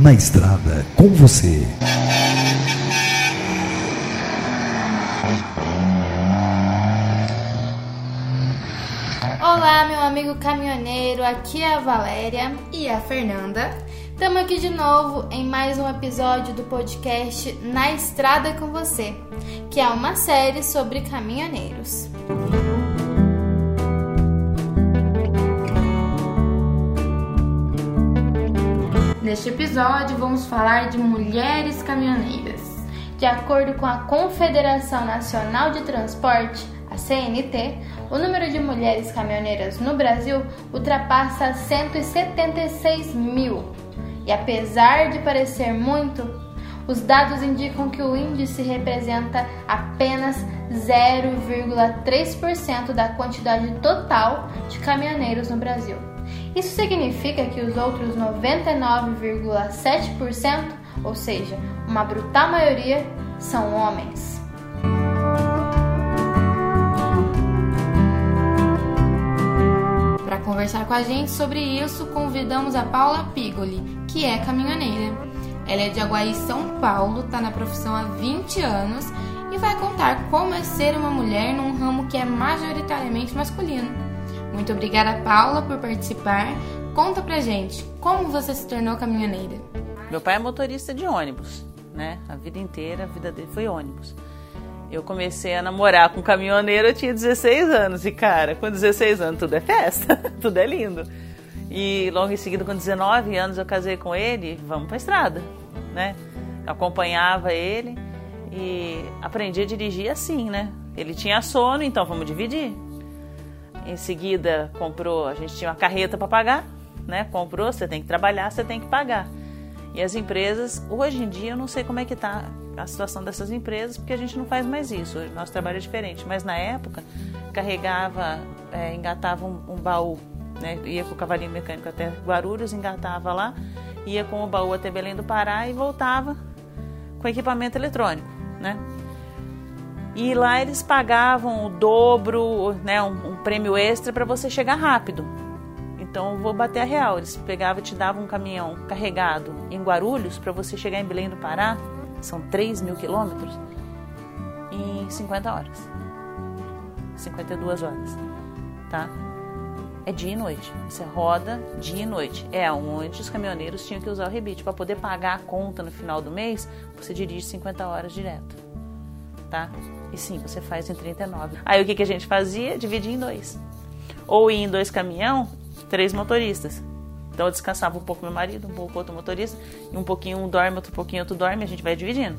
na estrada com você. Olá, meu amigo caminhoneiro, aqui é a Valéria e a Fernanda. Estamos aqui de novo em mais um episódio do podcast Na Estrada com Você, que é uma série sobre caminhoneiros. Neste episódio, vamos falar de mulheres caminhoneiras. De acordo com a Confederação Nacional de Transporte, a CNT, o número de mulheres caminhoneiras no Brasil ultrapassa 176 mil e apesar de parecer muito, os dados indicam que o índice representa apenas 0,3% da quantidade total de caminhoneiros no Brasil. Isso significa que os outros 99,7%, ou seja, uma brutal maioria, são homens. Para conversar com a gente sobre isso, convidamos a Paula Pigoli, que é caminhoneira. Ela é de Aguaí, São Paulo, está na profissão há 20 anos e vai contar como é ser uma mulher num ramo que é majoritariamente masculino. Muito obrigada, Paula, por participar. Conta pra gente, como você se tornou caminhoneira? Meu pai é motorista de ônibus, né? A vida inteira, a vida dele foi ônibus. Eu comecei a namorar com um caminhoneiro, eu tinha 16 anos. E, cara, com 16 anos tudo é festa, tudo é lindo. E logo em seguida, com 19 anos, eu casei com ele, vamos pra estrada, né? Acompanhava ele e aprendi a dirigir assim, né? Ele tinha sono, então vamos dividir. Em seguida, comprou, a gente tinha uma carreta para pagar, né? Comprou, você tem que trabalhar, você tem que pagar. E as empresas, hoje em dia, eu não sei como é que tá a situação dessas empresas, porque a gente não faz mais isso. O nosso trabalho é diferente. Mas na época, carregava, é, engatava um, um baú, né? ia com o cavalinho mecânico até Guarulhos, engatava lá, ia com o baú até Belém do Pará e voltava com equipamento eletrônico. Né? E lá eles pagavam o dobro, né, um, um prêmio extra para você chegar rápido. Então vou bater a real. Eles pegavam e te davam um caminhão carregado em Guarulhos para você chegar em Belém do Pará são 3 mil quilômetros, em 50 horas. 52 horas, tá? É dia e noite. Você roda dia e noite. É onde os caminhoneiros tinham que usar o rebite. Para poder pagar a conta no final do mês, você dirige 50 horas direto, tá? E sim, você faz em 39. Aí o que, que a gente fazia? Dividir em dois. Ou ia em dois caminhão, três motoristas. Então eu descansava um pouco meu marido, um pouco outro motorista, e um pouquinho um dorme, outro pouquinho outro dorme, a gente vai dividindo.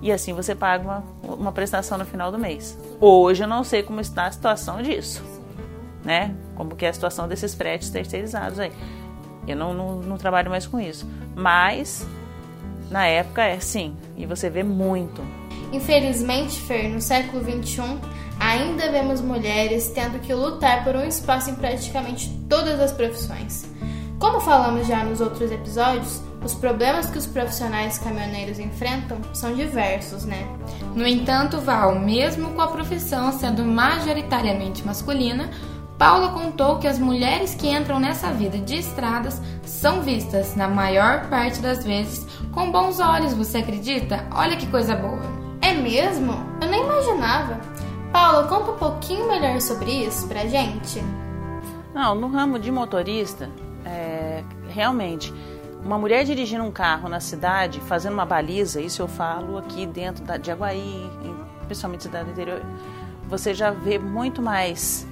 E assim você paga uma, uma prestação no final do mês. Hoje eu não sei como está a situação disso, né? Como que é a situação desses fretes terceirizados aí. Eu não, não, não trabalho mais com isso. Mas na época é sim, e você vê muito. Infelizmente, Fer, no século XXI, ainda vemos mulheres tendo que lutar por um espaço em praticamente todas as profissões. Como falamos já nos outros episódios, os problemas que os profissionais caminhoneiros enfrentam são diversos, né? No entanto, Val, mesmo com a profissão sendo majoritariamente masculina, Paula contou que as mulheres que entram nessa vida de estradas são vistas, na maior parte das vezes, com bons olhos, você acredita? Olha que coisa boa. Mesmo? Eu nem imaginava. Paula, conta um pouquinho melhor sobre isso pra gente. Não, no ramo de motorista, é, realmente, uma mulher dirigindo um carro na cidade, fazendo uma baliza, isso eu falo aqui dentro da, de Aguaí, principalmente cidade do interior, você já vê muito mais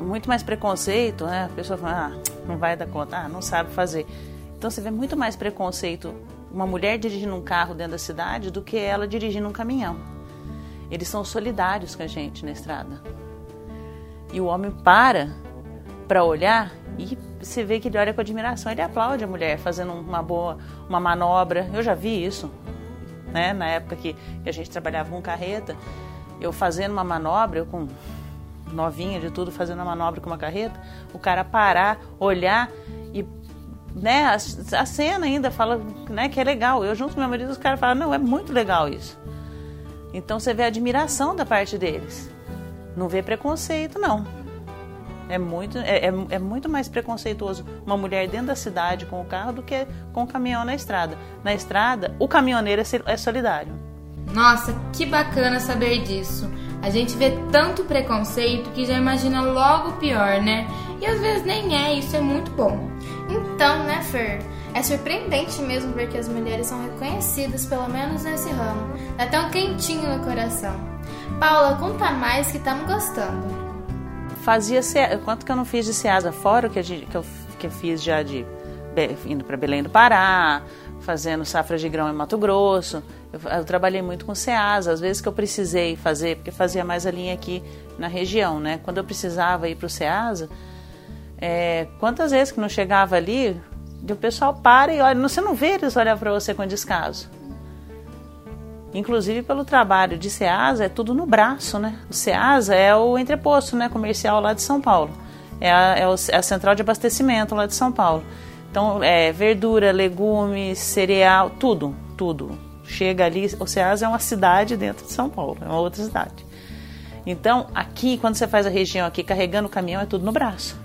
muito mais preconceito, né? A pessoa fala, ah, não vai dar conta, ah, não sabe fazer. Então você vê muito mais preconceito uma mulher dirigindo um carro dentro da cidade do que ela dirigindo um caminhão. Eles são solidários com a gente na estrada. E o homem para para olhar e você vê que ele olha com admiração, ele aplaude a mulher fazendo uma boa uma manobra. Eu já vi isso, né? Na época que, que a gente trabalhava com carreta, eu fazendo uma manobra, eu com novinha de tudo, fazendo uma manobra com uma carreta, o cara parar, olhar e né, a, a cena ainda fala né, que é legal. Eu junto com meu marido, os caras falam, não, é muito legal isso. Então você vê a admiração da parte deles. Não vê preconceito, não. É muito, é, é, é, muito mais preconceituoso uma mulher dentro da cidade com o carro do que com o caminhão na estrada. Na estrada, o caminhoneiro é, é solidário. Nossa, que bacana saber disso. A gente vê tanto preconceito que já imagina logo o pior, né? E às vezes nem é, isso é muito bom. Então, né, Fer? É surpreendente mesmo ver que as mulheres são reconhecidas, pelo menos nesse ramo. Dá até um quentinho no coração. Paula, conta mais que estamos gostando. Fazia quanto que eu não fiz de Ceasa fora o que, que, eu, que eu fiz já de indo para Belém do Pará, fazendo safra de grão em Mato Grosso. Eu, eu, trabalhei muito com Ceasa, às vezes que eu precisei fazer, porque fazia mais a linha aqui na região, né? Quando eu precisava ir para o Ceasa, é, quantas vezes que não chegava ali, o pessoal para e olha, você não vê eles olhar para você com descaso. Inclusive pelo trabalho de Ceasa, é tudo no braço, né? O Ceasa é o entreposto né, comercial lá de São Paulo. É a, é, é a central de abastecimento lá de São Paulo. Então, é verdura, legumes, cereal, tudo, tudo. Chega ali, o Ceasa é uma cidade dentro de São Paulo, é uma outra cidade. Então, aqui, quando você faz a região aqui, carregando o caminhão, é tudo no braço.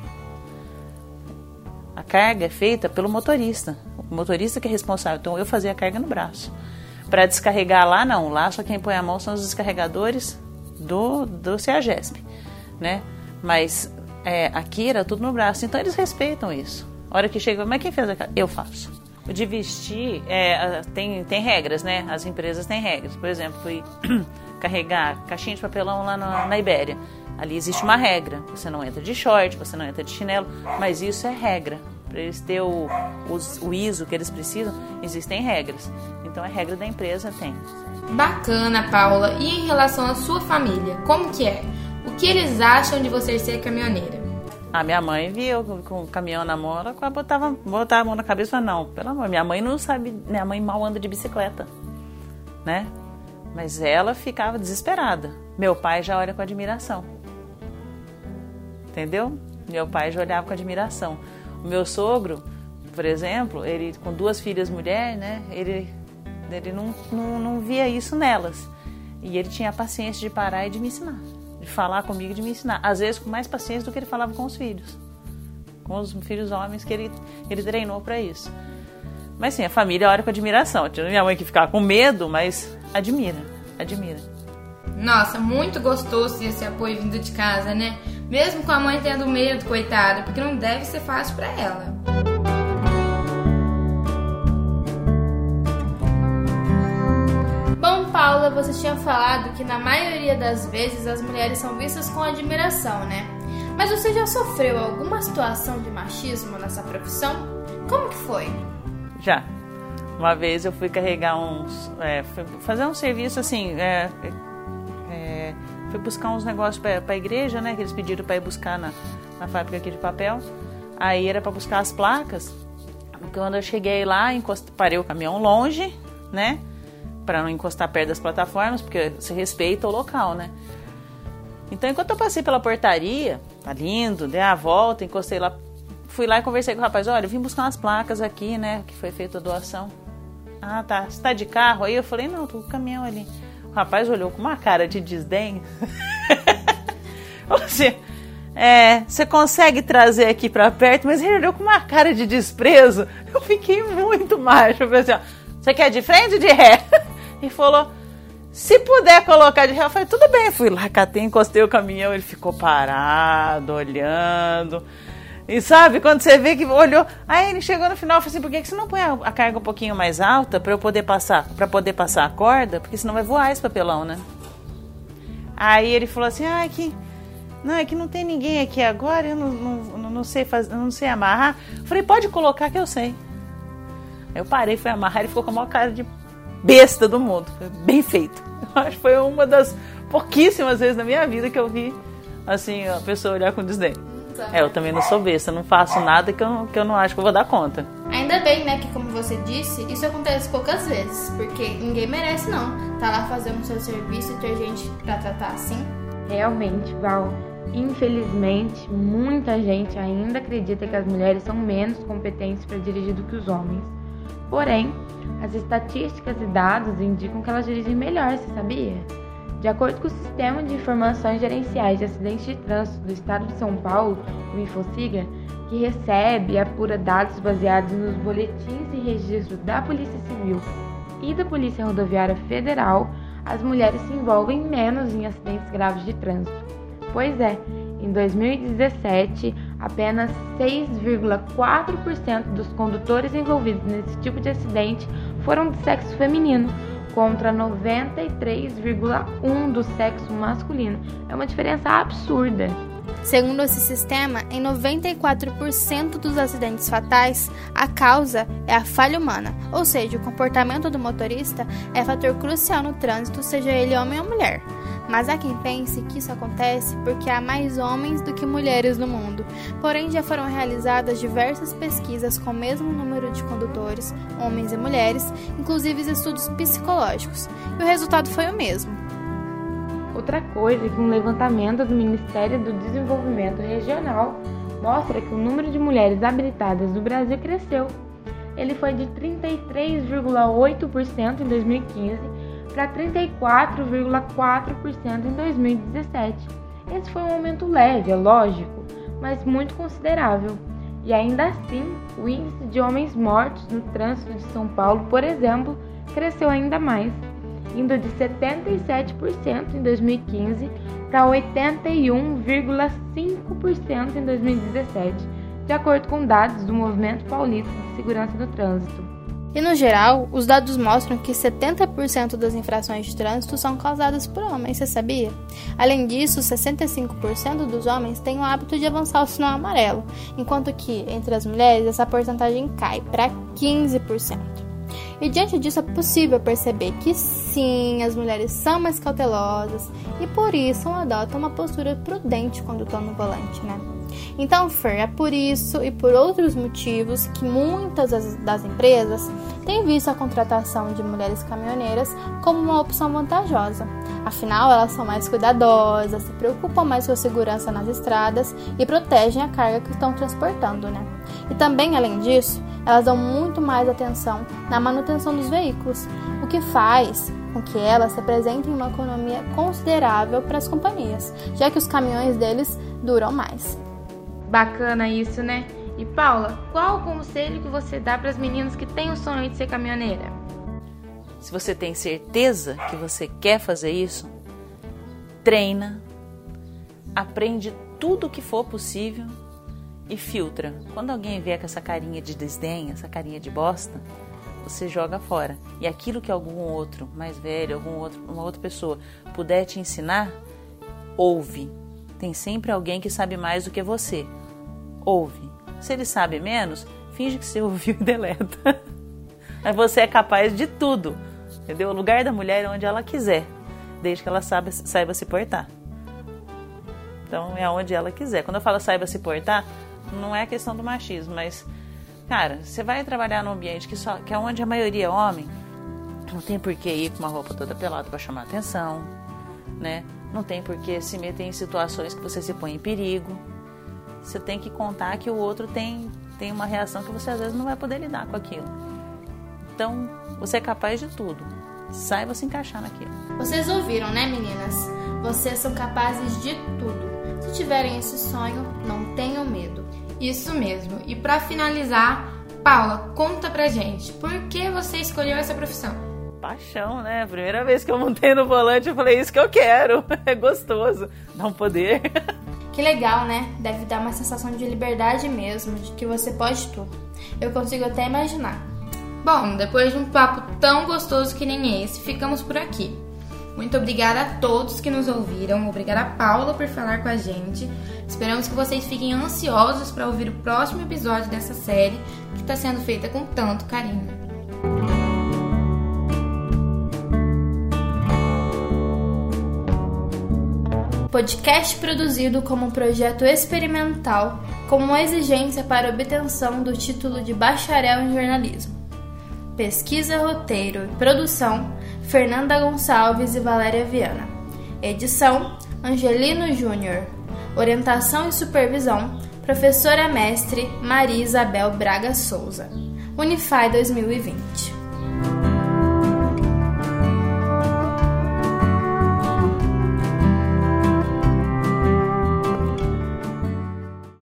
A carga é feita pelo motorista. O motorista que é responsável. Então, eu fazia a carga no braço. Para descarregar lá, não. Lá só quem põe a mão são os descarregadores do, do CEAGESP, né? Mas é, aqui era tudo no braço. Então, eles respeitam isso. A hora que chega, mas quem fez a carga? Eu faço. O de vestir, é, tem, tem regras, né? As empresas têm regras. Por exemplo, fui carregar caixinha de papelão lá na, na Ibéria. Ali existe uma regra. Você não entra de short, você não entra de chinelo, mas isso é regra. Para eles ter o, o, o ISO que eles precisam, existem regras. Então é regra da empresa, tem. Bacana, Paula. E em relação à sua família, como que é? O que eles acham de você ser caminhoneira? A minha mãe via com, o caminhão na mão, ela botava, botava a mão na cabeça e não, pelo amor, minha mãe não sabe, minha mãe mal anda de bicicleta, né? Mas ela ficava desesperada. Meu pai já olha com admiração. Entendeu? Meu pai já olhava com admiração. O meu sogro, por exemplo, ele com duas filhas mulheres, né? Ele, ele não, não, não via isso nelas. E ele tinha a paciência de parar e de me ensinar. Falar comigo, de me ensinar. Às vezes com mais paciência do que ele falava com os filhos. Com os filhos homens que ele, ele treinou para isso. Mas sim, a família olha com admiração. Tinha minha mãe que ficava com medo, mas admira, admira. Nossa, muito gostoso esse apoio vindo de casa, né? Mesmo com a mãe tendo medo, coitada, porque não deve ser fácil para ela. Bom, Paula, você tinha falado que na maioria das vezes as mulheres são vistas com admiração, né? Mas você já sofreu alguma situação de machismo nessa profissão? Como que foi? Já. Uma vez eu fui carregar uns. É, fazer um serviço assim. É, é, fui buscar uns negócios para a igreja, né? Que eles pediram para ir buscar na, na fábrica aqui de papel. Aí era para buscar as placas. Quando eu cheguei lá, encost... parei o caminhão longe, né? Para não encostar perto das plataformas, porque se respeita o local, né? Então, enquanto eu passei pela portaria, tá lindo, dei a volta, encostei lá, fui lá e conversei com o rapaz: olha, eu vim buscar umas placas aqui, né? Que foi feita a doação. Ah, tá. Você tá de carro? Aí eu falei: não, tô com o caminhão ali. O rapaz olhou com uma cara de desdém. Você, é, você consegue trazer aqui para perto, mas ele olhou com uma cara de desprezo. Eu fiquei muito macho. Eu assim, ó, você quer de frente ou de ré? E falou, se puder colocar de ré, eu falei, tudo bem. Fui lá, catei, encostei o caminhão, ele ficou parado, olhando. E sabe, quando você vê que olhou, aí ele chegou no final e falou assim: por que, que você não põe a, carga um pouquinho mais alta para eu poder passar, para poder passar a corda? Porque senão vai voar esse papelão, né? Aí ele falou assim: ah, é que. Não, é que não tem ninguém aqui agora, eu não, não, não sei fazer, não sei amarrar. Eu falei, pode colocar que eu sei. Aí eu parei, fui amarrar, ele ficou com a maior cara de besta do mundo. Foi bem feito. Eu acho que foi uma das pouquíssimas vezes na minha vida que eu vi assim, a pessoa olhar com desdém. É, eu também não sou besta, não faço nada que eu, que eu não acho que eu vou dar conta. Ainda bem, né, que como você disse, isso acontece poucas vezes, porque ninguém merece não tá lá fazendo o seu serviço e ter gente pra tratar assim. Realmente, Val. Infelizmente, muita gente ainda acredita que as mulheres são menos competentes para dirigir do que os homens. Porém, as estatísticas e dados indicam que elas dirigem melhor, você sabia? De acordo com o Sistema de Informações Gerenciais de Acidentes de Trânsito do Estado de São Paulo, o InfoSiga, que recebe e apura dados baseados nos boletins e registros da Polícia Civil e da Polícia Rodoviária Federal, as mulheres se envolvem menos em acidentes graves de trânsito. Pois é, em 2017, apenas 6,4% dos condutores envolvidos nesse tipo de acidente foram de sexo feminino, contra 93,1% do sexo masculino. É uma diferença absurda. Segundo esse sistema, em 94% dos acidentes fatais, a causa é a falha humana, ou seja, o comportamento do motorista é fator crucial no trânsito, seja ele homem ou mulher. Mas há quem pense que isso acontece porque há mais homens do que mulheres no mundo. Porém, já foram realizadas diversas pesquisas com o mesmo número de condutores, homens e mulheres, inclusive estudos psicológicos, e o resultado foi o mesmo. Outra coisa é que um levantamento do Ministério do Desenvolvimento Regional mostra que o número de mulheres habilitadas no Brasil cresceu. Ele foi de 33,8% em 2015 para 34,4% em 2017. Esse foi um aumento leve, é lógico, mas muito considerável. E ainda assim, o índice de homens mortos no trânsito de São Paulo, por exemplo, cresceu ainda mais indo de 77% em 2015 para 81,5% em 2017, de acordo com dados do Movimento Paulista de Segurança do Trânsito. E no geral, os dados mostram que 70% das infrações de trânsito são causadas por homens, você sabia? Além disso, 65% dos homens têm o hábito de avançar o sinal amarelo, enquanto que entre as mulheres essa porcentagem cai para 15%. E diante disso é possível perceber que sim, as mulheres são mais cautelosas e por isso adotam uma postura prudente quando estão no volante, né? Então, Fer, é por isso e por outros motivos que muitas das empresas têm visto a contratação de mulheres caminhoneiras como uma opção vantajosa. Afinal, elas são mais cuidadosas, se preocupam mais com a segurança nas estradas e protegem a carga que estão transportando, né? E também, além disso, elas dão muito mais atenção na manutenção dos veículos, o que faz com que elas representem uma economia considerável para as companhias, já que os caminhões deles duram mais. Bacana isso, né? E Paula, qual o conselho que você dá para as meninas que têm o sonho de ser caminhoneira? Se você tem certeza que você quer fazer isso, treina, aprende tudo o que for possível e filtra. Quando alguém vier com essa carinha de desdém, essa carinha de bosta, você joga fora. E aquilo que algum outro, mais velho, algum outro, uma outra pessoa puder te ensinar, ouve. Tem sempre alguém que sabe mais do que você. Ouve. Se ele sabe menos, finge que você ouviu e deleta. Mas você é capaz de tudo. Entendeu? O lugar da mulher é onde ela quiser, desde que ela saiba, saiba se portar. Então é onde ela quiser. Quando eu falo saiba se portar, não é questão do machismo, mas, cara, você vai trabalhar num ambiente que, só, que é onde a maioria é homem, não tem por que ir com uma roupa toda pelada para chamar atenção, né? Não tem por que se meter em situações que você se põe em perigo. Você tem que contar que o outro tem, tem uma reação que você às vezes não vai poder lidar com aquilo. Então, você é capaz de tudo. Saiba se encaixar naquilo. Vocês ouviram, né, meninas? Vocês são capazes de tudo. Se tiverem esse sonho, não tenham medo. Isso mesmo. E para finalizar, Paula, conta pra gente, por que você escolheu essa profissão? Paixão, né? Primeira vez que eu montei no volante, eu falei, isso que eu quero. É gostoso. Dá um poder. Que legal, né? Deve dar uma sensação de liberdade mesmo, de que você pode tudo. Eu consigo até imaginar. Bom, depois de um papo tão gostoso que nem esse, ficamos por aqui. Muito obrigada a todos que nos ouviram. Obrigada a Paula por falar com a gente. Esperamos que vocês fiquem ansiosos para ouvir o próximo episódio dessa série que está sendo feita com tanto carinho. Podcast produzido como um projeto experimental com uma exigência para obtenção do título de bacharel em jornalismo. Pesquisa, roteiro e produção Fernanda Gonçalves e Valéria Viana. Edição: Angelino Júnior. Orientação e supervisão: Professora mestre Maria Isabel Braga Souza. Unify 2020.